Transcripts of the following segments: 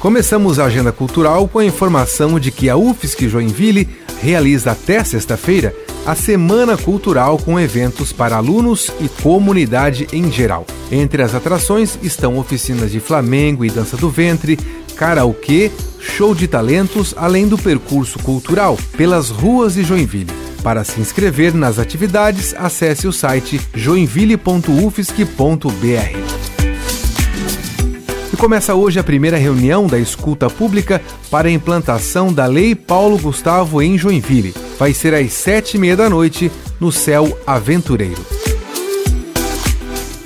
Começamos a agenda cultural com a informação de que a UFSC Joinville realiza até sexta-feira a Semana Cultural com eventos para alunos e comunidade em geral. Entre as atrações estão oficinas de Flamengo e dança do ventre, karaokê, show de talentos, além do percurso cultural pelas ruas de Joinville. Para se inscrever nas atividades, acesse o site joinville.ufsc.br. Começa hoje a primeira reunião da escuta pública para a implantação da Lei Paulo Gustavo em Joinville. Vai ser às sete e meia da noite no Céu Aventureiro.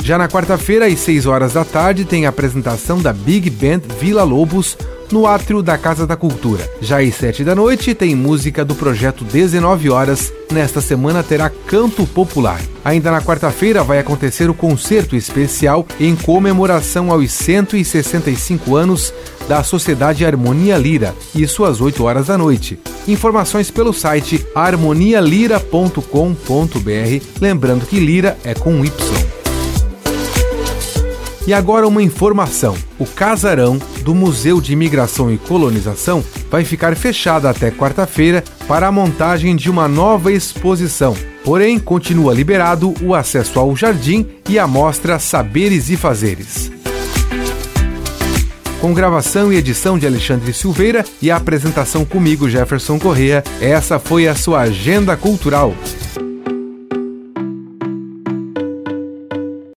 Já na quarta-feira, às 6 horas da tarde, tem a apresentação da Big Band Vila Lobos no átrio da Casa da Cultura. Já às 7 da noite tem música do projeto 19 horas. Nesta semana terá canto popular. Ainda na quarta-feira vai acontecer o concerto especial em comemoração aos 165 anos da Sociedade Harmonia Lira, isso às 8 horas da noite. Informações pelo site harmonialira.com.br, lembrando que Lira é com Y. E agora uma informação: o casarão do Museu de Imigração e Colonização vai ficar fechado até quarta-feira para a montagem de uma nova exposição. Porém, continua liberado o acesso ao jardim e à mostra Saberes e Fazeres. Com gravação e edição de Alexandre Silveira e a apresentação comigo, Jefferson Correa, essa foi a sua Agenda Cultural.